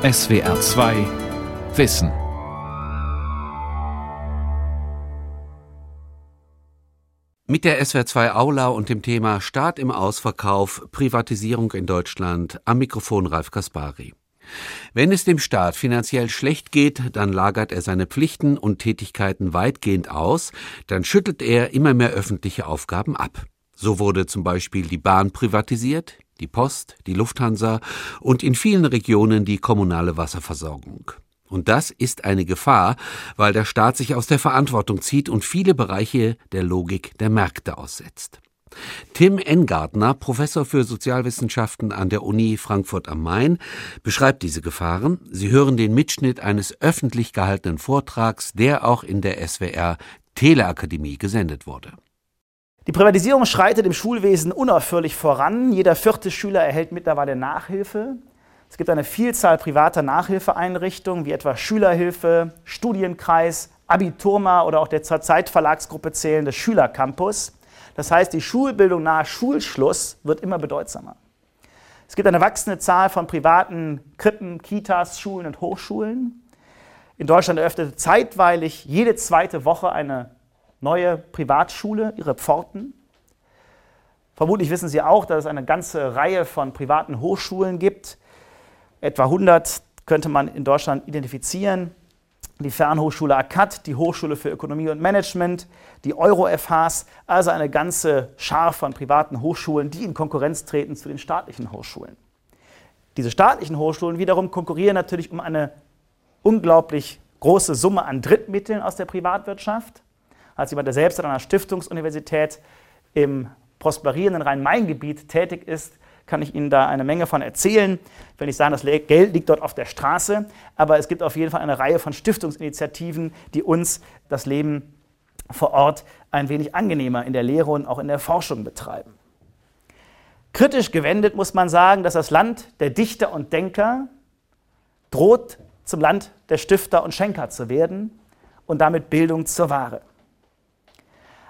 SWR 2 Wissen. Mit der SWR 2 Aula und dem Thema Staat im Ausverkauf, Privatisierung in Deutschland am Mikrofon Ralf Kaspari. Wenn es dem Staat finanziell schlecht geht, dann lagert er seine Pflichten und Tätigkeiten weitgehend aus, dann schüttelt er immer mehr öffentliche Aufgaben ab. So wurde zum Beispiel die Bahn privatisiert, die Post, die Lufthansa und in vielen Regionen die kommunale Wasserversorgung. Und das ist eine Gefahr, weil der Staat sich aus der Verantwortung zieht und viele Bereiche der Logik der Märkte aussetzt. Tim Engartner, Professor für Sozialwissenschaften an der Uni Frankfurt am Main, beschreibt diese Gefahren. Sie hören den Mitschnitt eines öffentlich gehaltenen Vortrags, der auch in der SWR Teleakademie gesendet wurde. Die Privatisierung schreitet im Schulwesen unaufhörlich voran. Jeder vierte Schüler erhält mittlerweile Nachhilfe. Es gibt eine Vielzahl privater Nachhilfeeinrichtungen, wie etwa Schülerhilfe, Studienkreis, Abiturma oder auch der zur Zeitverlagsgruppe zählende Schülercampus. Das heißt, die Schulbildung nach Schulschluss wird immer bedeutsamer. Es gibt eine wachsende Zahl von privaten Krippen, Kitas, Schulen und Hochschulen. In Deutschland eröffnete zeitweilig jede zweite Woche eine neue Privatschule, ihre Pforten. Vermutlich wissen Sie auch, dass es eine ganze Reihe von privaten Hochschulen gibt. Etwa 100 könnte man in Deutschland identifizieren. Die Fernhochschule ACAD, die Hochschule für Ökonomie und Management, die Euro-FHs, also eine ganze Schar von privaten Hochschulen, die in Konkurrenz treten zu den staatlichen Hochschulen. Diese staatlichen Hochschulen wiederum konkurrieren natürlich um eine unglaublich große Summe an Drittmitteln aus der Privatwirtschaft als jemand, der selbst an einer Stiftungsuniversität im prosperierenden Rhein-Main-Gebiet tätig ist, kann ich Ihnen da eine Menge von erzählen. Ich will nicht sagen, das Geld liegt dort auf der Straße, aber es gibt auf jeden Fall eine Reihe von Stiftungsinitiativen, die uns das Leben vor Ort ein wenig angenehmer in der Lehre und auch in der Forschung betreiben. Kritisch gewendet muss man sagen, dass das Land der Dichter und Denker droht zum Land der Stifter und Schenker zu werden und damit Bildung zur Ware.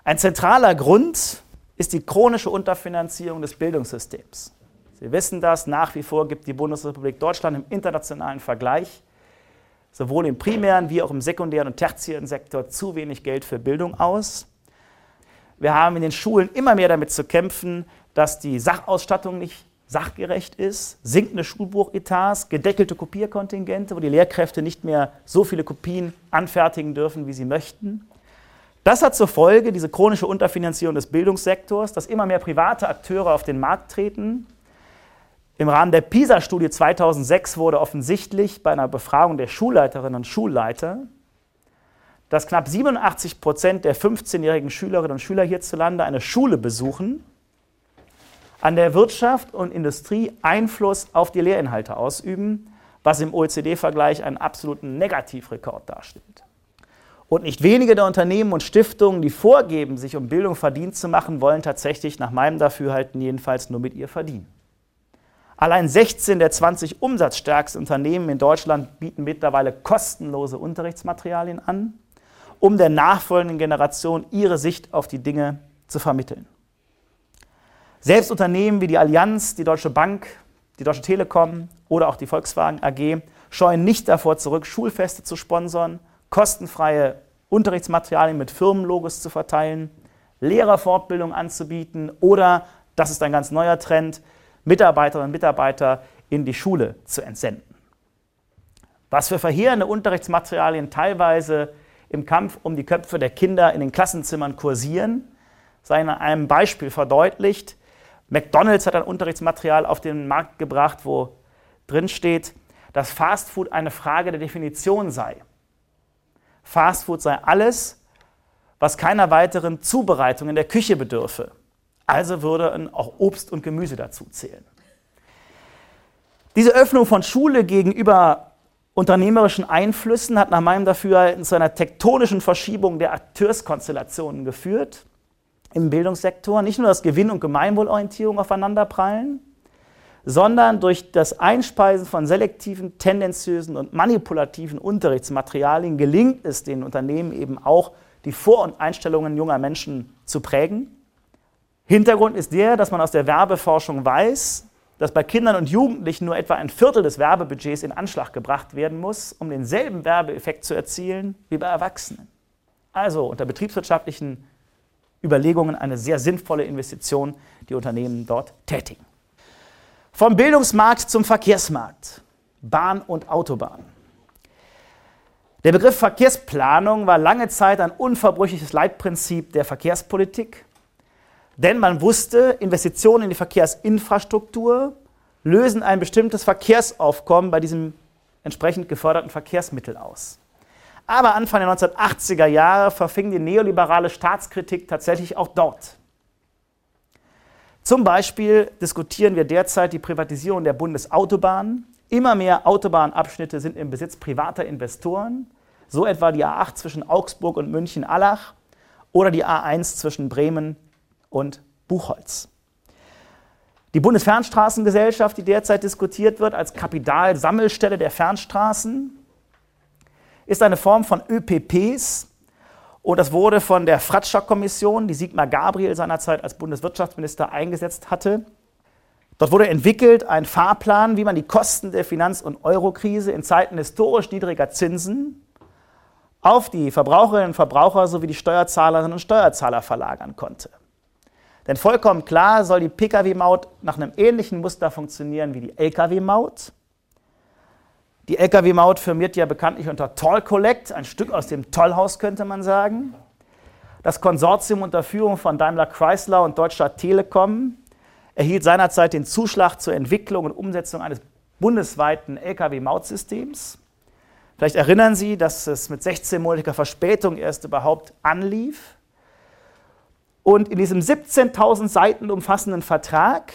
Ein zentraler Grund ist die chronische Unterfinanzierung des Bildungssystems. Sie wissen das, nach wie vor gibt die Bundesrepublik Deutschland im internationalen Vergleich sowohl im primären wie auch im sekundären und tertiären Sektor zu wenig Geld für Bildung aus. Wir haben in den Schulen immer mehr damit zu kämpfen, dass die Sachausstattung nicht sachgerecht ist, sinkende Schulbuchetats, gedeckelte Kopierkontingente, wo die Lehrkräfte nicht mehr so viele Kopien anfertigen dürfen, wie sie möchten. Das hat zur Folge, diese chronische Unterfinanzierung des Bildungssektors, dass immer mehr private Akteure auf den Markt treten. Im Rahmen der PISA-Studie 2006 wurde offensichtlich bei einer Befragung der Schulleiterinnen und Schulleiter, dass knapp 87 Prozent der 15-jährigen Schülerinnen und Schüler hierzulande eine Schule besuchen, an der Wirtschaft und Industrie Einfluss auf die Lehrinhalte ausüben, was im OECD-Vergleich einen absoluten Negativrekord darstellt. Und nicht wenige der Unternehmen und Stiftungen, die vorgeben, sich um Bildung verdient zu machen, wollen tatsächlich nach meinem Dafürhalten jedenfalls nur mit ihr verdienen. Allein 16 der 20 umsatzstärksten Unternehmen in Deutschland bieten mittlerweile kostenlose Unterrichtsmaterialien an, um der nachfolgenden Generation ihre Sicht auf die Dinge zu vermitteln. Selbst Unternehmen wie die Allianz, die Deutsche Bank, die Deutsche Telekom oder auch die Volkswagen AG scheuen nicht davor zurück, Schulfeste zu sponsern kostenfreie Unterrichtsmaterialien mit Firmenlogos zu verteilen, Lehrerfortbildung anzubieten oder, das ist ein ganz neuer Trend, Mitarbeiterinnen und Mitarbeiter in die Schule zu entsenden. Was für verheerende Unterrichtsmaterialien teilweise im Kampf um die Köpfe der Kinder in den Klassenzimmern kursieren, sei in einem Beispiel verdeutlicht. McDonald's hat ein Unterrichtsmaterial auf den Markt gebracht, wo drin steht, dass Fastfood eine Frage der Definition sei. Fastfood sei alles, was keiner weiteren Zubereitung in der Küche bedürfe. Also würde auch Obst und Gemüse dazu zählen. Diese Öffnung von Schule gegenüber unternehmerischen Einflüssen hat nach meinem Dafürhalten zu einer tektonischen Verschiebung der Akteurskonstellationen geführt im Bildungssektor. Nicht nur, dass Gewinn- und Gemeinwohlorientierung aufeinanderprallen, sondern durch das Einspeisen von selektiven, tendenziösen und manipulativen Unterrichtsmaterialien gelingt es den Unternehmen eben auch, die Vor- und Einstellungen junger Menschen zu prägen. Hintergrund ist der, dass man aus der Werbeforschung weiß, dass bei Kindern und Jugendlichen nur etwa ein Viertel des Werbebudgets in Anschlag gebracht werden muss, um denselben Werbeeffekt zu erzielen wie bei Erwachsenen. Also unter betriebswirtschaftlichen Überlegungen eine sehr sinnvolle Investition, die Unternehmen dort tätigen. Vom Bildungsmarkt zum Verkehrsmarkt. Bahn und Autobahn. Der Begriff Verkehrsplanung war lange Zeit ein unverbrüchliches Leitprinzip der Verkehrspolitik, denn man wusste, Investitionen in die Verkehrsinfrastruktur lösen ein bestimmtes Verkehrsaufkommen bei diesem entsprechend geförderten Verkehrsmittel aus. Aber Anfang der 1980er Jahre verfing die neoliberale Staatskritik tatsächlich auch dort. Zum Beispiel diskutieren wir derzeit die Privatisierung der Bundesautobahnen. Immer mehr Autobahnabschnitte sind im Besitz privater Investoren, so etwa die A8 zwischen Augsburg und München-Allach oder die A1 zwischen Bremen und Buchholz. Die Bundesfernstraßengesellschaft, die derzeit diskutiert wird als Kapitalsammelstelle der Fernstraßen, ist eine Form von ÖPPs und das wurde von der Fratscher-Kommission, die Sigmar Gabriel seinerzeit als Bundeswirtschaftsminister eingesetzt hatte. Dort wurde entwickelt ein Fahrplan, wie man die Kosten der Finanz- und Eurokrise in Zeiten historisch niedriger Zinsen auf die Verbraucherinnen und Verbraucher sowie die Steuerzahlerinnen und Steuerzahler verlagern konnte. Denn vollkommen klar soll die Pkw-Maut nach einem ähnlichen Muster funktionieren wie die Lkw-Maut. Die Lkw-Maut firmiert ja bekanntlich unter Toll Collect, ein Stück aus dem Tollhaus könnte man sagen. Das Konsortium unter Führung von Daimler Chrysler und Deutscher Telekom erhielt seinerzeit den Zuschlag zur Entwicklung und Umsetzung eines bundesweiten Lkw-Mautsystems. Vielleicht erinnern Sie, dass es mit 16-monatiger Verspätung erst überhaupt anlief. Und in diesem 17.000 Seiten umfassenden Vertrag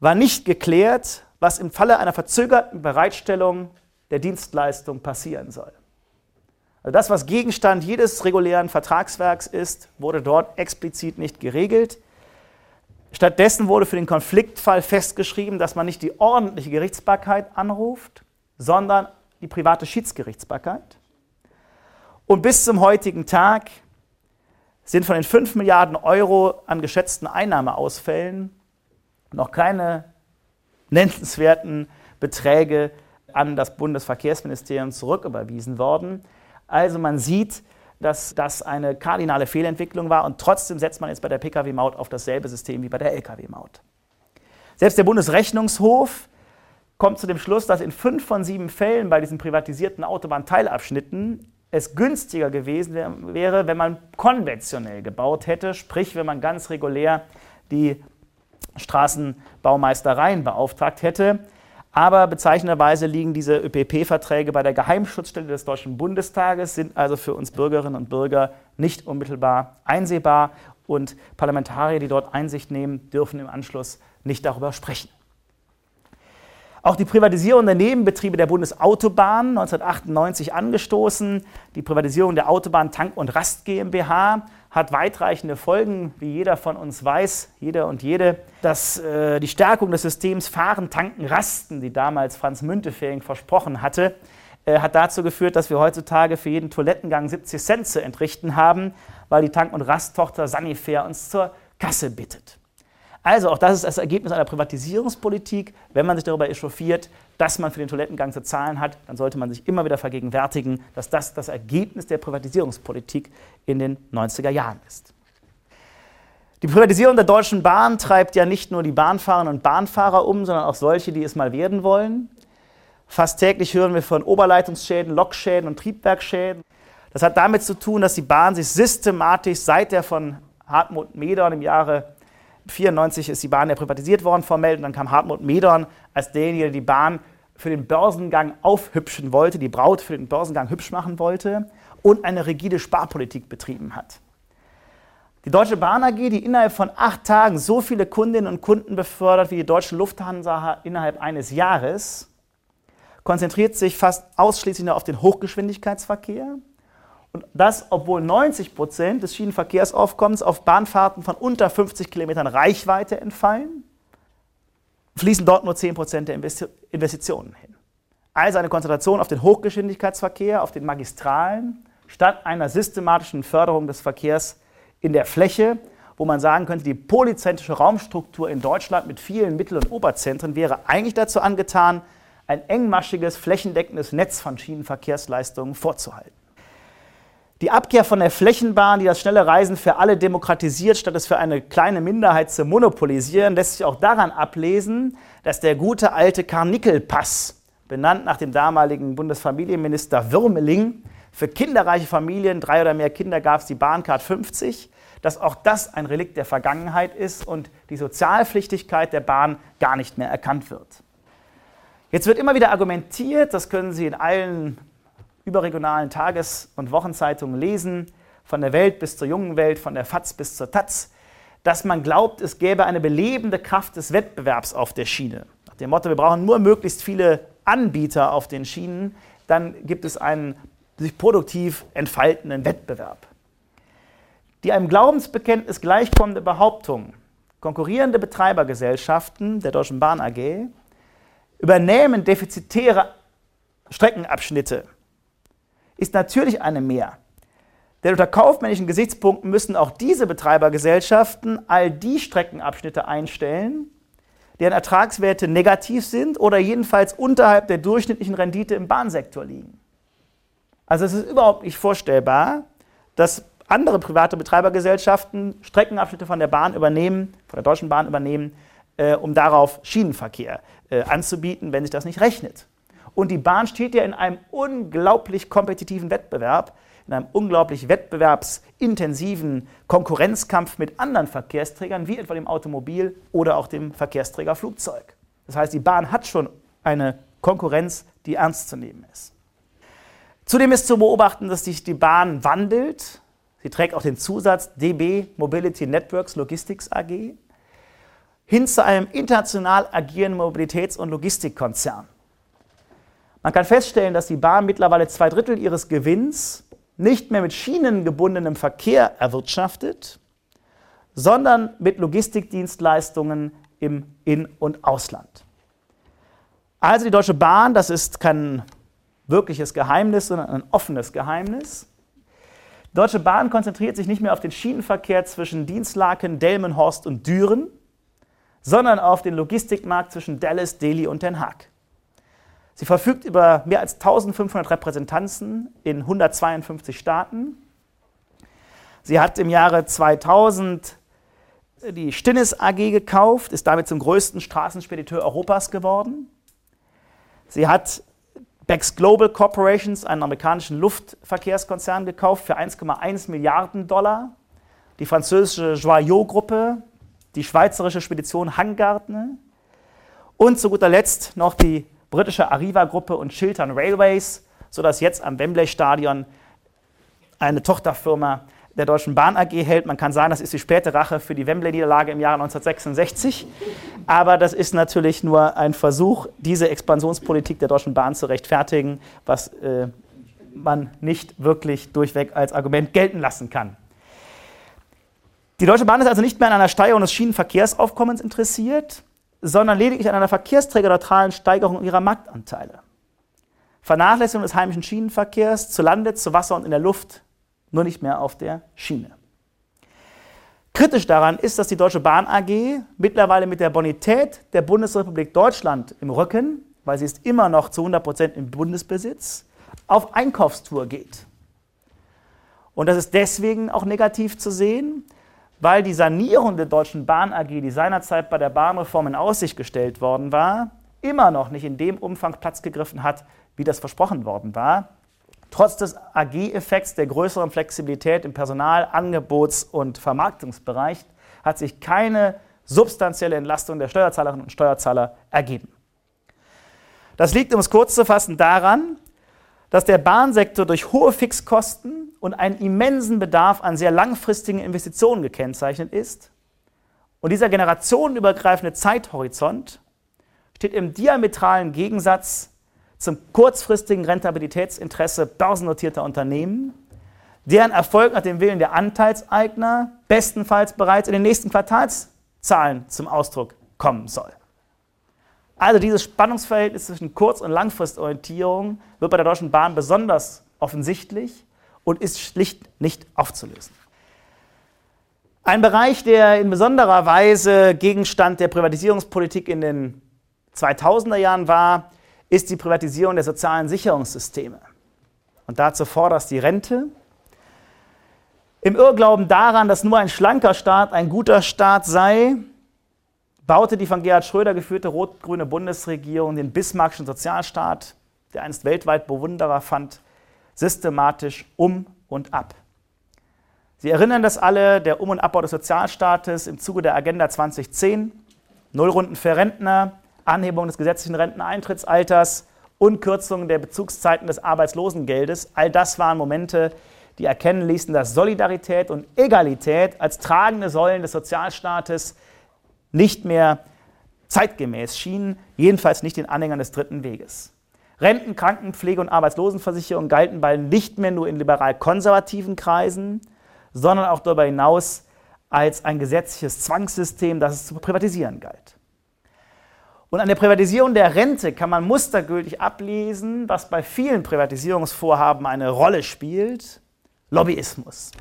war nicht geklärt, was im Falle einer verzögerten Bereitstellung der Dienstleistung passieren soll. Also das, was Gegenstand jedes regulären Vertragswerks ist, wurde dort explizit nicht geregelt. Stattdessen wurde für den Konfliktfall festgeschrieben, dass man nicht die ordentliche Gerichtsbarkeit anruft, sondern die private Schiedsgerichtsbarkeit. Und bis zum heutigen Tag sind von den 5 Milliarden Euro an geschätzten Einnahmeausfällen noch keine nennenswerten Beträge an das Bundesverkehrsministerium zurücküberwiesen worden. Also man sieht, dass das eine kardinale Fehlentwicklung war und trotzdem setzt man jetzt bei der Pkw-Maut auf dasselbe System wie bei der Lkw-Maut. Selbst der Bundesrechnungshof kommt zu dem Schluss, dass in fünf von sieben Fällen bei diesen privatisierten Autobahnteilabschnitten es günstiger gewesen wäre, wenn man konventionell gebaut hätte, sprich wenn man ganz regulär die Straßenbaumeistereien beauftragt hätte. Aber bezeichnenderweise liegen diese ÖPP-Verträge bei der Geheimschutzstelle des Deutschen Bundestages, sind also für uns Bürgerinnen und Bürger nicht unmittelbar einsehbar und Parlamentarier, die dort Einsicht nehmen, dürfen im Anschluss nicht darüber sprechen. Auch die Privatisierung der Nebenbetriebe der Bundesautobahn 1998 angestoßen. Die Privatisierung der Autobahn Tank und Rast GmbH hat weitreichende Folgen, wie jeder von uns weiß, jeder und jede, dass äh, die Stärkung des Systems Fahren, Tanken, Rasten, die damals Franz Müntefering versprochen hatte, äh, hat dazu geführt, dass wir heutzutage für jeden Toilettengang 70 Cent zu entrichten haben, weil die Tank- und Rasttochter Sanifair uns zur Kasse bittet. Also auch das ist das Ergebnis einer Privatisierungspolitik. Wenn man sich darüber echauffiert, dass man für den Toilettengang zu zahlen hat, dann sollte man sich immer wieder vergegenwärtigen, dass das das Ergebnis der Privatisierungspolitik in den 90er Jahren ist. Die Privatisierung der Deutschen Bahn treibt ja nicht nur die Bahnfahrerinnen und Bahnfahrer um, sondern auch solche, die es mal werden wollen. Fast täglich hören wir von Oberleitungsschäden, Lokschäden und Triebwerkschäden. Das hat damit zu tun, dass die Bahn sich systematisch seit der von Hartmut Medorn im Jahre 1994 ist die Bahn ja privatisiert worden formell und dann kam Hartmut Medorn als derjenige, der die Bahn für den Börsengang aufhübschen wollte, die Braut für den Börsengang hübsch machen wollte und eine rigide Sparpolitik betrieben hat. Die Deutsche Bahn AG, die innerhalb von acht Tagen so viele Kundinnen und Kunden befördert wie die Deutsche Lufthansa innerhalb eines Jahres, konzentriert sich fast ausschließlich nur auf den Hochgeschwindigkeitsverkehr und das, obwohl 90 Prozent des Schienenverkehrsaufkommens auf Bahnfahrten von unter 50 Kilometern Reichweite entfallen, fließen dort nur 10 Prozent der Investitionen hin. Also eine Konzentration auf den Hochgeschwindigkeitsverkehr, auf den Magistralen, statt einer systematischen Förderung des Verkehrs in der Fläche, wo man sagen könnte, die polyzentrische Raumstruktur in Deutschland mit vielen Mittel- und Oberzentren wäre eigentlich dazu angetan, ein engmaschiges, flächendeckendes Netz von Schienenverkehrsleistungen vorzuhalten. Die Abkehr von der Flächenbahn, die das schnelle Reisen für alle demokratisiert, statt es für eine kleine Minderheit zu monopolisieren, lässt sich auch daran ablesen, dass der gute alte Karnickelpass, benannt nach dem damaligen Bundesfamilienminister Würmeling, für kinderreiche Familien, drei oder mehr Kinder gab es die Bahncard 50, dass auch das ein Relikt der Vergangenheit ist und die Sozialpflichtigkeit der Bahn gar nicht mehr erkannt wird. Jetzt wird immer wieder argumentiert, das können Sie in allen überregionalen Tages- und Wochenzeitungen lesen, von der Welt bis zur jungen Welt, von der FAZ bis zur Taz, dass man glaubt, es gäbe eine belebende Kraft des Wettbewerbs auf der Schiene. Nach dem Motto, wir brauchen nur möglichst viele Anbieter auf den Schienen, dann gibt es einen sich produktiv entfaltenden Wettbewerb. Die einem Glaubensbekenntnis gleichkommende Behauptung, konkurrierende Betreibergesellschaften der Deutschen Bahn AG übernehmen defizitäre Streckenabschnitte ist natürlich eine mehr. Denn unter kaufmännischen Gesichtspunkten müssen auch diese Betreibergesellschaften all die Streckenabschnitte einstellen, deren Ertragswerte negativ sind oder jedenfalls unterhalb der durchschnittlichen Rendite im Bahnsektor liegen. Also es ist überhaupt nicht vorstellbar, dass andere private Betreibergesellschaften Streckenabschnitte von der Bahn übernehmen, von der Deutschen Bahn übernehmen, äh, um darauf Schienenverkehr äh, anzubieten, wenn sich das nicht rechnet. Und die Bahn steht ja in einem unglaublich kompetitiven Wettbewerb, in einem unglaublich wettbewerbsintensiven Konkurrenzkampf mit anderen Verkehrsträgern, wie etwa dem Automobil oder auch dem Verkehrsträger Flugzeug. Das heißt, die Bahn hat schon eine Konkurrenz, die ernst zu nehmen ist. Zudem ist zu beobachten, dass sich die Bahn wandelt. Sie trägt auch den Zusatz DB Mobility Networks Logistics AG hin zu einem international agierenden Mobilitäts- und Logistikkonzern. Man kann feststellen, dass die Bahn mittlerweile zwei Drittel ihres Gewinns nicht mehr mit schienengebundenem Verkehr erwirtschaftet, sondern mit Logistikdienstleistungen im In- und Ausland. Also die Deutsche Bahn, das ist kein wirkliches Geheimnis, sondern ein offenes Geheimnis. Die Deutsche Bahn konzentriert sich nicht mehr auf den Schienenverkehr zwischen Dienstlaken, Delmenhorst und Düren, sondern auf den Logistikmarkt zwischen Dallas, Delhi und Den Haag. Sie verfügt über mehr als 1500 Repräsentanzen in 152 Staaten. Sie hat im Jahre 2000 die Stinnes AG gekauft, ist damit zum größten Straßenspediteur Europas geworden. Sie hat Bex Global Corporations, einen amerikanischen Luftverkehrskonzern, gekauft für 1,1 Milliarden Dollar. Die französische Joyot-Gruppe, die schweizerische Spedition Hangartner und zu guter Letzt noch die britische Arriva-Gruppe und Chiltern Railways, sodass jetzt am Wembley-Stadion eine Tochterfirma der Deutschen Bahn AG hält. Man kann sagen, das ist die späte Rache für die Wembley-Niederlage im Jahre 1966. Aber das ist natürlich nur ein Versuch, diese Expansionspolitik der Deutschen Bahn zu rechtfertigen, was äh, man nicht wirklich durchweg als Argument gelten lassen kann. Die Deutsche Bahn ist also nicht mehr an einer Steigerung des Schienenverkehrsaufkommens interessiert, sondern lediglich an einer verkehrsträgerneutralen Steigerung ihrer Marktanteile. Vernachlässigung des heimischen Schienenverkehrs zu Lande, zu Wasser und in der Luft, nur nicht mehr auf der Schiene. Kritisch daran ist, dass die Deutsche Bahn AG mittlerweile mit der Bonität der Bundesrepublik Deutschland im Rücken, weil sie ist immer noch zu 100 Prozent im Bundesbesitz, auf Einkaufstour geht. Und das ist deswegen auch negativ zu sehen, weil die Sanierung der Deutschen Bahn AG, die seinerzeit bei der Bahnreform in Aussicht gestellt worden war, immer noch nicht in dem Umfang Platz gegriffen hat, wie das versprochen worden war. Trotz des AG-Effekts der größeren Flexibilität im Personal-, Angebots- und Vermarktungsbereich hat sich keine substanzielle Entlastung der Steuerzahlerinnen und Steuerzahler ergeben. Das liegt, um es kurz zu fassen, daran, dass der Bahnsektor durch hohe Fixkosten und einen immensen Bedarf an sehr langfristigen Investitionen gekennzeichnet ist. Und dieser generationenübergreifende Zeithorizont steht im diametralen Gegensatz zum kurzfristigen Rentabilitätsinteresse börsennotierter Unternehmen, deren Erfolg nach dem Willen der Anteilseigner bestenfalls bereits in den nächsten Quartalszahlen zum Ausdruck kommen soll. Also dieses Spannungsverhältnis zwischen Kurz- und Langfristorientierung wird bei der Deutschen Bahn besonders offensichtlich und ist schlicht nicht aufzulösen. Ein Bereich, der in besonderer Weise Gegenstand der Privatisierungspolitik in den 2000er Jahren war, ist die Privatisierung der sozialen Sicherungssysteme. Und dazu vorderst die Rente. Im Irrglauben daran, dass nur ein schlanker Staat ein guter Staat sei, baute die von Gerhard Schröder geführte rot-grüne Bundesregierung den bismarckischen Sozialstaat, der einst weltweit Bewunderer fand, systematisch um und ab. Sie erinnern das alle, der Um- und Abbau des Sozialstaates im Zuge der Agenda 2010, Nullrunden für Rentner, Anhebung des gesetzlichen Renteneintrittsalters und Kürzung der Bezugszeiten des Arbeitslosengeldes. All das waren Momente, die erkennen ließen, dass Solidarität und Egalität als tragende Säulen des Sozialstaates nicht mehr zeitgemäß schienen, jedenfalls nicht den Anhängern des dritten Weges. Renten-, Kranken-, Pflege- und Arbeitslosenversicherung galten bald nicht mehr nur in liberal-konservativen Kreisen, sondern auch darüber hinaus als ein gesetzliches Zwangssystem, das es zu privatisieren galt. Und an der Privatisierung der Rente kann man mustergültig ablesen, was bei vielen Privatisierungsvorhaben eine Rolle spielt, Lobbyismus.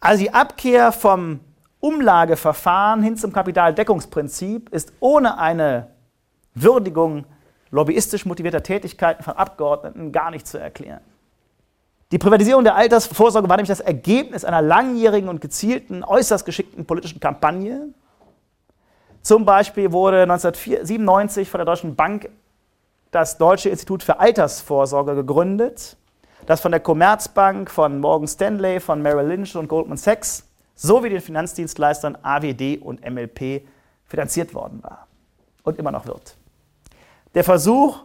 Also die Abkehr vom Umlageverfahren hin zum Kapitaldeckungsprinzip ist ohne eine Würdigung lobbyistisch motivierter Tätigkeiten von Abgeordneten gar nicht zu erklären. Die Privatisierung der Altersvorsorge war nämlich das Ergebnis einer langjährigen und gezielten, äußerst geschickten politischen Kampagne, zum Beispiel wurde 1997 von der Deutschen Bank das Deutsche Institut für Altersvorsorge gegründet, das von der Commerzbank, von Morgan Stanley, von Merrill Lynch und Goldman Sachs sowie den Finanzdienstleistern AWD und MLP finanziert worden war und immer noch wird. Der Versuch,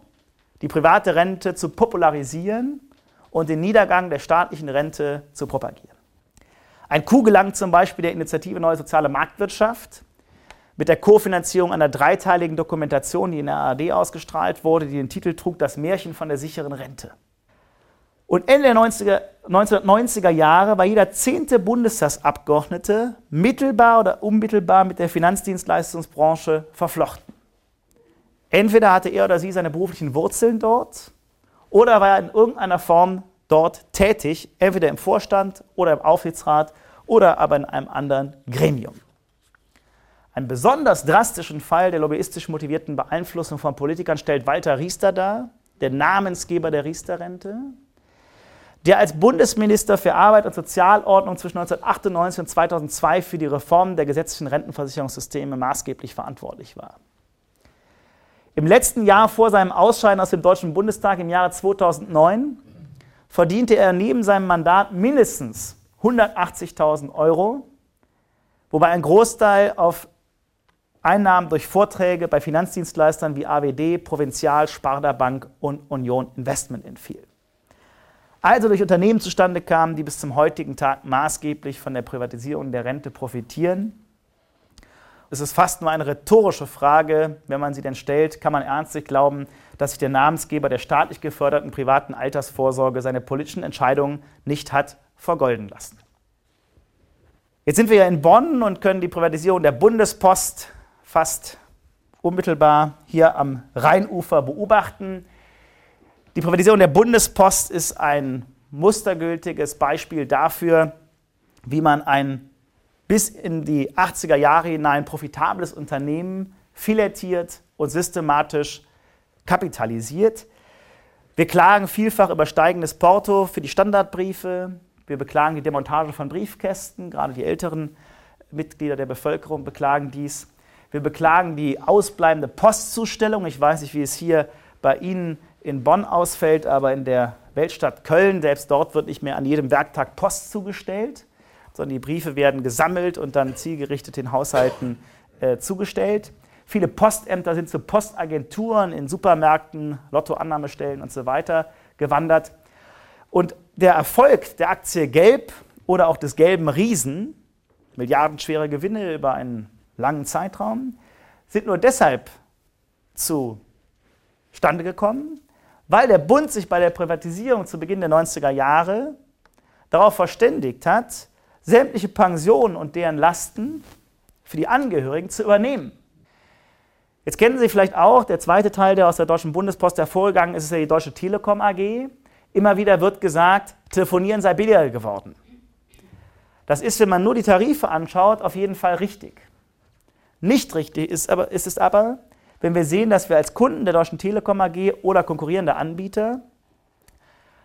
die private Rente zu popularisieren und den Niedergang der staatlichen Rente zu propagieren. Ein Coup gelang zum Beispiel der Initiative Neue Soziale Marktwirtschaft, mit der Kofinanzierung einer dreiteiligen Dokumentation, die in der ARD ausgestrahlt wurde, die den Titel trug Das Märchen von der sicheren Rente. Und Ende der 90er, 1990er Jahre war jeder zehnte Bundestagsabgeordnete mittelbar oder unmittelbar mit der Finanzdienstleistungsbranche verflochten. Entweder hatte er oder sie seine beruflichen Wurzeln dort oder war er in irgendeiner Form dort tätig, entweder im Vorstand oder im Aufsichtsrat oder aber in einem anderen Gremium. Einen besonders drastischen Fall der lobbyistisch motivierten Beeinflussung von Politikern stellt Walter Riester dar, der Namensgeber der Riester-Rente, der als Bundesminister für Arbeit und Sozialordnung zwischen 1998 und 2002 für die Reform der gesetzlichen Rentenversicherungssysteme maßgeblich verantwortlich war. Im letzten Jahr vor seinem Ausscheiden aus dem Deutschen Bundestag im Jahre 2009 verdiente er neben seinem Mandat mindestens 180.000 Euro, wobei ein Großteil auf Einnahmen durch Vorträge bei Finanzdienstleistern wie AWD, Provinzial, Sparda Bank und Union Investment entfiel. Also durch Unternehmen zustande kamen, die bis zum heutigen Tag maßgeblich von der Privatisierung der Rente profitieren. Es ist fast nur eine rhetorische Frage, wenn man sie denn stellt, kann man ernstlich glauben, dass sich der Namensgeber der staatlich geförderten privaten Altersvorsorge seine politischen Entscheidungen nicht hat vergolden lassen. Jetzt sind wir ja in Bonn und können die Privatisierung der Bundespost fast unmittelbar hier am Rheinufer beobachten. Die Privatisierung der Bundespost ist ein mustergültiges Beispiel dafür, wie man ein bis in die 80er Jahre hinein profitables Unternehmen filettiert und systematisch kapitalisiert. Wir klagen vielfach über steigendes Porto für die Standardbriefe. Wir beklagen die Demontage von Briefkästen. Gerade die älteren Mitglieder der Bevölkerung beklagen dies. Wir beklagen die ausbleibende Postzustellung. Ich weiß nicht, wie es hier bei Ihnen in Bonn ausfällt, aber in der Weltstadt Köln, selbst dort wird nicht mehr an jedem Werktag Post zugestellt, sondern die Briefe werden gesammelt und dann zielgerichtet den Haushalten äh, zugestellt. Viele Postämter sind zu Postagenturen in Supermärkten, Lottoannahmestellen und so weiter gewandert. Und der Erfolg der Aktie Gelb oder auch des gelben Riesen, milliardenschwere Gewinne über einen langen Zeitraum, sind nur deshalb zustande gekommen, weil der Bund sich bei der Privatisierung zu Beginn der 90er Jahre darauf verständigt hat, sämtliche Pensionen und deren Lasten für die Angehörigen zu übernehmen. Jetzt kennen Sie vielleicht auch, der zweite Teil, der aus der Deutschen Bundespost hervorgegangen ist, ist ja die Deutsche Telekom AG. Immer wieder wird gesagt, telefonieren sei billiger geworden. Das ist, wenn man nur die Tarife anschaut, auf jeden Fall richtig. Nicht richtig ist, aber, ist es aber, wenn wir sehen, dass wir als Kunden der Deutschen Telekom AG oder konkurrierender Anbieter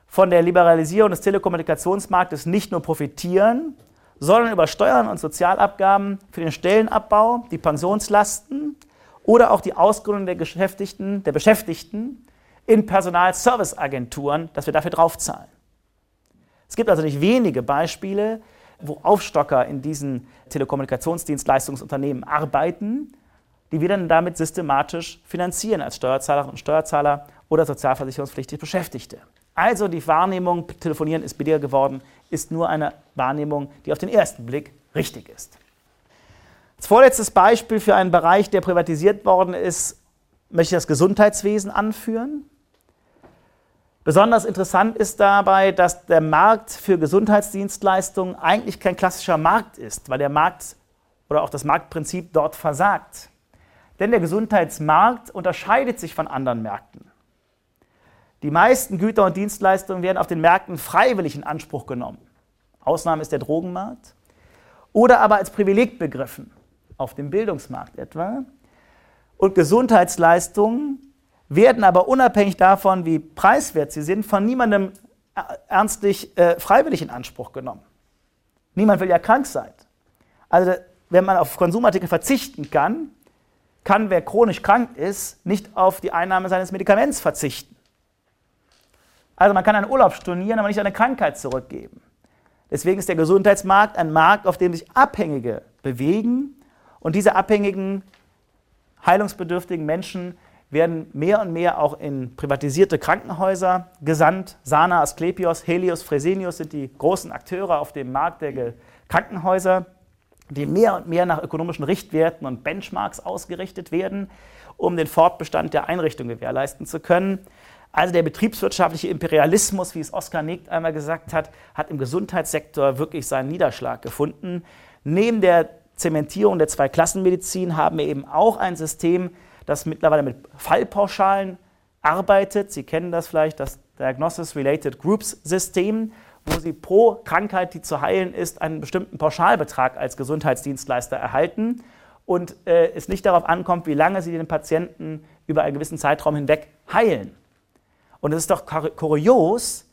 von der Liberalisierung des Telekommunikationsmarktes nicht nur profitieren, sondern über Steuern und Sozialabgaben für den Stellenabbau, die Pensionslasten oder auch die Ausgründung der Beschäftigten, der Beschäftigten in Personalserviceagenturen, dass wir dafür draufzahlen. Es gibt also nicht wenige Beispiele, wo Aufstocker in diesen Telekommunikationsdienstleistungsunternehmen arbeiten, die wir dann damit systematisch finanzieren als Steuerzahlerinnen und Steuerzahler oder sozialversicherungspflichtig Beschäftigte. Also die Wahrnehmung, telefonieren ist billiger geworden, ist nur eine Wahrnehmung, die auf den ersten Blick richtig ist. Als vorletztes Beispiel für einen Bereich, der privatisiert worden ist, möchte ich das Gesundheitswesen anführen. Besonders interessant ist dabei, dass der Markt für Gesundheitsdienstleistungen eigentlich kein klassischer Markt ist, weil der Markt oder auch das Marktprinzip dort versagt. Denn der Gesundheitsmarkt unterscheidet sich von anderen Märkten. Die meisten Güter und Dienstleistungen werden auf den Märkten freiwillig in Anspruch genommen. Ausnahme ist der Drogenmarkt. Oder aber als Privileg begriffen, auf dem Bildungsmarkt etwa. Und Gesundheitsleistungen werden aber unabhängig davon, wie preiswert sie sind, von niemandem ernstlich äh, freiwillig in Anspruch genommen. Niemand will ja krank sein. Also wenn man auf Konsumartikel verzichten kann, kann wer chronisch krank ist, nicht auf die Einnahme seines Medikaments verzichten. Also man kann einen Urlaub stornieren, aber nicht eine Krankheit zurückgeben. Deswegen ist der Gesundheitsmarkt ein Markt, auf dem sich Abhängige bewegen und diese abhängigen, heilungsbedürftigen Menschen werden mehr und mehr auch in privatisierte Krankenhäuser gesandt. Sana, Asklepios, Helios, Fresenius sind die großen Akteure auf dem Markt der Krankenhäuser, die mehr und mehr nach ökonomischen Richtwerten und Benchmarks ausgerichtet werden, um den Fortbestand der Einrichtung gewährleisten zu können. Also der betriebswirtschaftliche Imperialismus, wie es Oskar Negt einmal gesagt hat, hat im Gesundheitssektor wirklich seinen Niederschlag gefunden. Neben der Zementierung der Zweiklassenmedizin haben wir eben auch ein System, das mittlerweile mit Fallpauschalen arbeitet. Sie kennen das vielleicht, das Diagnosis Related Groups System, wo Sie pro Krankheit, die zu heilen ist, einen bestimmten Pauschalbetrag als Gesundheitsdienstleister erhalten und äh, es nicht darauf ankommt, wie lange Sie den Patienten über einen gewissen Zeitraum hinweg heilen. Und es ist doch kurios,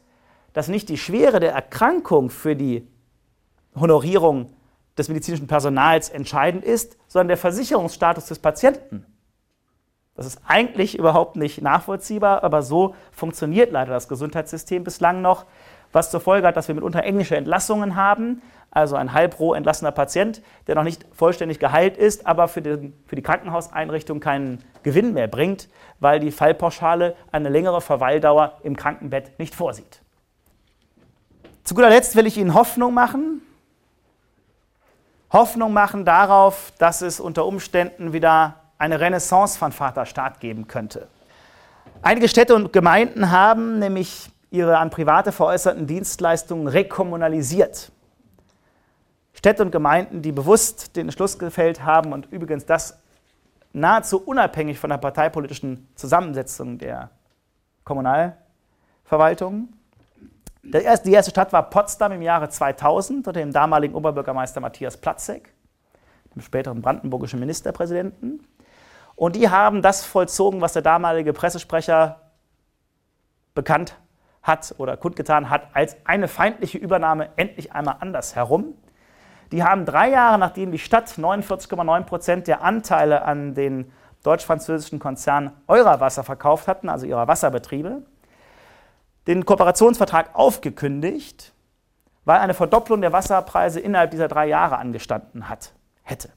dass nicht die Schwere der Erkrankung für die Honorierung des medizinischen Personals entscheidend ist, sondern der Versicherungsstatus des Patienten. Das ist eigentlich überhaupt nicht nachvollziehbar, aber so funktioniert leider das Gesundheitssystem bislang noch, was zur Folge hat, dass wir mitunter englische Entlassungen haben, also ein halbroh entlassener Patient, der noch nicht vollständig geheilt ist, aber für, den, für die Krankenhauseinrichtung keinen Gewinn mehr bringt, weil die Fallpauschale eine längere Verweildauer im Krankenbett nicht vorsieht. Zu guter Letzt will ich Ihnen Hoffnung machen. Hoffnung machen darauf, dass es unter Umständen wieder eine Renaissance von Vaterstaat geben könnte. Einige Städte und Gemeinden haben nämlich ihre an Private veräußerten Dienstleistungen rekommunalisiert. Städte und Gemeinden, die bewusst den Entschluss gefällt haben und übrigens das nahezu unabhängig von der parteipolitischen Zusammensetzung der Kommunalverwaltung. Die erste Stadt war Potsdam im Jahre 2000 unter dem damaligen Oberbürgermeister Matthias Platzek, dem späteren brandenburgischen Ministerpräsidenten. Und die haben das vollzogen, was der damalige Pressesprecher bekannt hat oder kundgetan hat, als eine feindliche Übernahme endlich einmal anders herum. Die haben drei Jahre, nachdem die Stadt 49,9 Prozent der Anteile an den deutsch-französischen Konzern Eurowasser verkauft hatten, also ihrer Wasserbetriebe, den Kooperationsvertrag aufgekündigt, weil eine Verdopplung der Wasserpreise innerhalb dieser drei Jahre angestanden hat, hätte.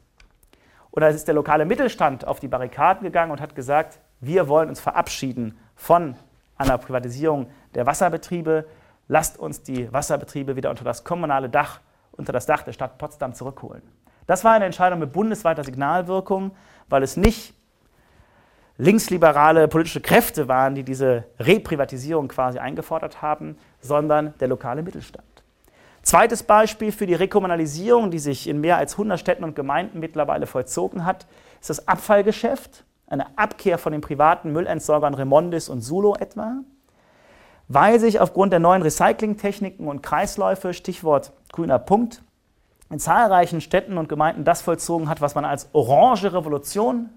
Oder ist der lokale Mittelstand auf die Barrikaden gegangen und hat gesagt, wir wollen uns verabschieden von einer Privatisierung der Wasserbetriebe. Lasst uns die Wasserbetriebe wieder unter das kommunale Dach, unter das Dach der Stadt Potsdam zurückholen. Das war eine Entscheidung mit bundesweiter Signalwirkung, weil es nicht linksliberale politische Kräfte waren, die diese Reprivatisierung quasi eingefordert haben, sondern der lokale Mittelstand. Zweites Beispiel für die Rekommunalisierung, die sich in mehr als 100 Städten und Gemeinden mittlerweile vollzogen hat, ist das Abfallgeschäft, eine Abkehr von den privaten Müllentsorgern Remondis und Sulo etwa, weil sich aufgrund der neuen Recyclingtechniken und Kreisläufe, Stichwort grüner Punkt, in zahlreichen Städten und Gemeinden das vollzogen hat, was man als orange Revolution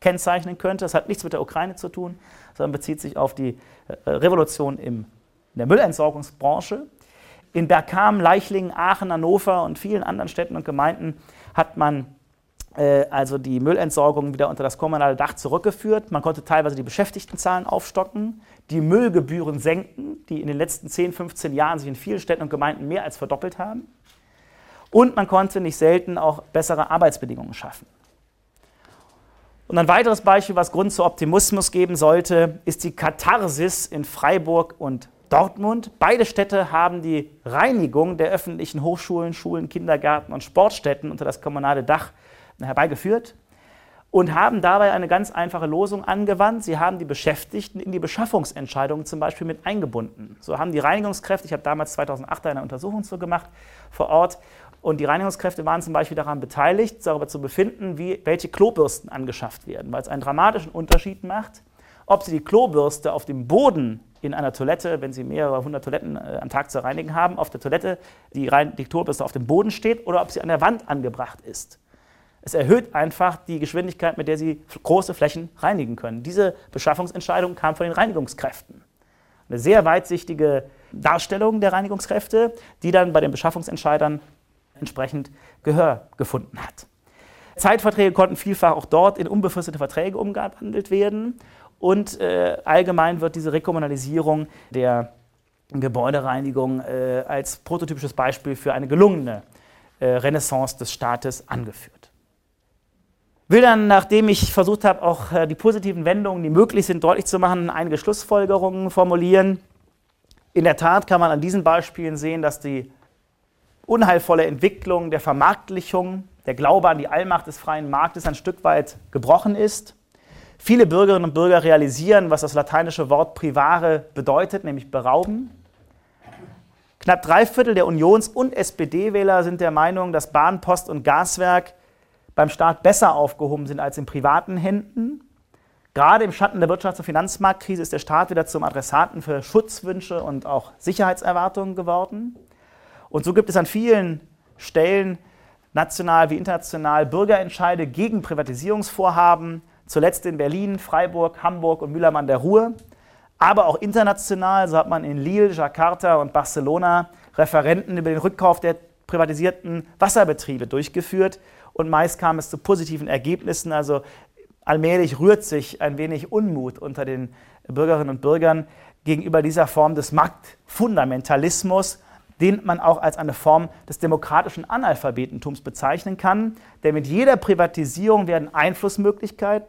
kennzeichnen könnte. Das hat nichts mit der Ukraine zu tun, sondern bezieht sich auf die äh, Revolution in der Müllentsorgungsbranche. In Bergkamen, Leichlingen, Aachen, Hannover und vielen anderen Städten und Gemeinden hat man also die Müllentsorgung wieder unter das kommunale Dach zurückgeführt. Man konnte teilweise die Beschäftigtenzahlen aufstocken, die Müllgebühren senken, die in den letzten 10, 15 Jahren sich in vielen Städten und Gemeinden mehr als verdoppelt haben. Und man konnte nicht selten auch bessere Arbeitsbedingungen schaffen. Und ein weiteres Beispiel, was Grund zu Optimismus geben sollte, ist die Katharsis in Freiburg und Dortmund. Beide Städte haben die Reinigung der öffentlichen Hochschulen, Schulen, Kindergärten und Sportstätten unter das kommunale Dach herbeigeführt und haben dabei eine ganz einfache Losung angewandt. Sie haben die Beschäftigten in die Beschaffungsentscheidungen zum Beispiel mit eingebunden. So haben die Reinigungskräfte, ich habe damals 2008 eine Untersuchung zu gemacht vor Ort, und die Reinigungskräfte waren zum Beispiel daran beteiligt, darüber zu befinden, wie, welche Klobürsten angeschafft werden, weil es einen dramatischen Unterschied macht, ob sie die Klobürste auf dem Boden in einer Toilette, wenn Sie mehrere hundert Toiletten äh, am Tag zu reinigen haben, auf der Toilette die, Rein die Klobürste auf dem Boden steht oder ob sie an der Wand angebracht ist. Es erhöht einfach die Geschwindigkeit, mit der Sie große Flächen reinigen können. Diese Beschaffungsentscheidung kam von den Reinigungskräften. Eine sehr weitsichtige Darstellung der Reinigungskräfte, die dann bei den Beschaffungsentscheidern entsprechend Gehör gefunden hat. Zeitverträge konnten vielfach auch dort in unbefristete Verträge umgewandelt werden. Und äh, allgemein wird diese Rekommunalisierung der Gebäudereinigung äh, als prototypisches Beispiel für eine gelungene äh, Renaissance des Staates angeführt will dann, nachdem ich versucht habe, auch äh, die positiven Wendungen, die möglich sind, deutlich zu machen, einige Schlussfolgerungen formulieren. In der Tat kann man an diesen Beispielen sehen, dass die unheilvolle Entwicklung der Vermarktlichung, der Glaube an die Allmacht des freien Marktes ein Stück weit gebrochen ist. Viele Bürgerinnen und Bürger realisieren, was das lateinische Wort privare bedeutet, nämlich berauben. Knapp drei Viertel der Unions- und SPD-Wähler sind der Meinung, dass Bahn, Post und Gaswerk beim Staat besser aufgehoben sind als in privaten Händen. Gerade im Schatten der Wirtschafts- und Finanzmarktkrise ist der Staat wieder zum Adressaten für Schutzwünsche und auch Sicherheitserwartungen geworden. Und so gibt es an vielen Stellen, national wie international, Bürgerentscheide gegen Privatisierungsvorhaben, zuletzt in Berlin, Freiburg, Hamburg und Mühlheim an der Ruhr. Aber auch international, so hat man in Lille, Jakarta und Barcelona Referenten über den Rückkauf der privatisierten Wasserbetriebe durchgeführt und meist kam es zu positiven Ergebnissen. Also allmählich rührt sich ein wenig Unmut unter den Bürgerinnen und Bürgern gegenüber dieser Form des Marktfundamentalismus, den man auch als eine Form des demokratischen Analphabetentums bezeichnen kann. Denn mit jeder Privatisierung werden Einflussmöglichkeiten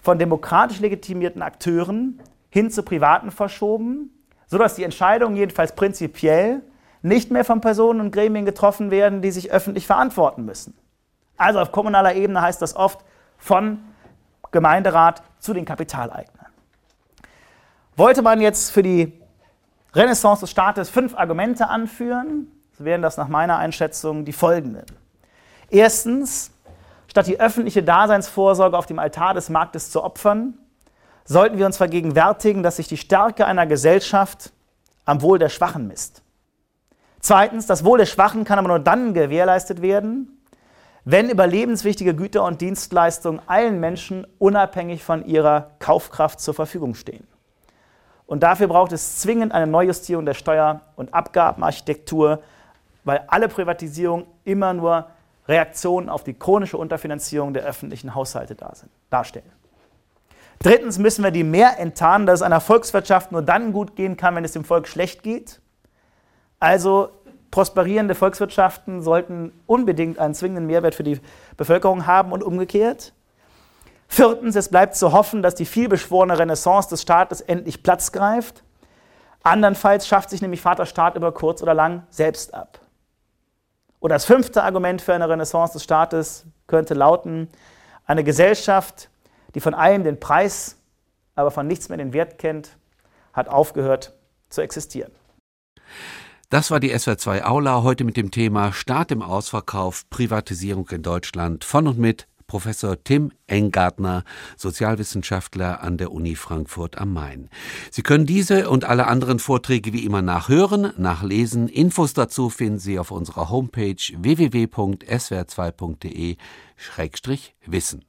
von demokratisch legitimierten Akteuren hin zu Privaten verschoben, sodass die Entscheidungen jedenfalls prinzipiell nicht mehr von Personen und Gremien getroffen werden, die sich öffentlich verantworten müssen. Also auf kommunaler Ebene heißt das oft von Gemeinderat zu den Kapitaleignern. Wollte man jetzt für die Renaissance des Staates fünf Argumente anführen, so wären das nach meiner Einschätzung die folgenden. Erstens, statt die öffentliche Daseinsvorsorge auf dem Altar des Marktes zu opfern, sollten wir uns vergegenwärtigen, dass sich die Stärke einer Gesellschaft am Wohl der Schwachen misst. Zweitens, das Wohl der Schwachen kann aber nur dann gewährleistet werden, wenn überlebenswichtige Güter und Dienstleistungen allen Menschen unabhängig von ihrer Kaufkraft zur Verfügung stehen. Und dafür braucht es zwingend eine Neujustierung der Steuer- und Abgabenarchitektur, weil alle Privatisierungen immer nur Reaktionen auf die chronische Unterfinanzierung der öffentlichen Haushalte darstellen. Drittens müssen wir die mehr enttarnen, dass es einer Volkswirtschaft nur dann gut gehen kann, wenn es dem Volk schlecht geht. Also prosperierende Volkswirtschaften sollten unbedingt einen zwingenden Mehrwert für die Bevölkerung haben und umgekehrt. Viertens, es bleibt zu hoffen, dass die vielbeschworene Renaissance des Staates endlich Platz greift. Andernfalls schafft sich nämlich Vaterstaat über kurz oder lang selbst ab. Und das fünfte Argument für eine Renaissance des Staates könnte lauten, eine Gesellschaft, die von allem den Preis, aber von nichts mehr den Wert kennt, hat aufgehört zu existieren. Das war die SWR2 Aula heute mit dem Thema Staat im Ausverkauf, Privatisierung in Deutschland von und mit Professor Tim Engartner, Sozialwissenschaftler an der Uni Frankfurt am Main. Sie können diese und alle anderen Vorträge wie immer nachhören, nachlesen. Infos dazu finden Sie auf unserer Homepage www.swr2.de-wissen.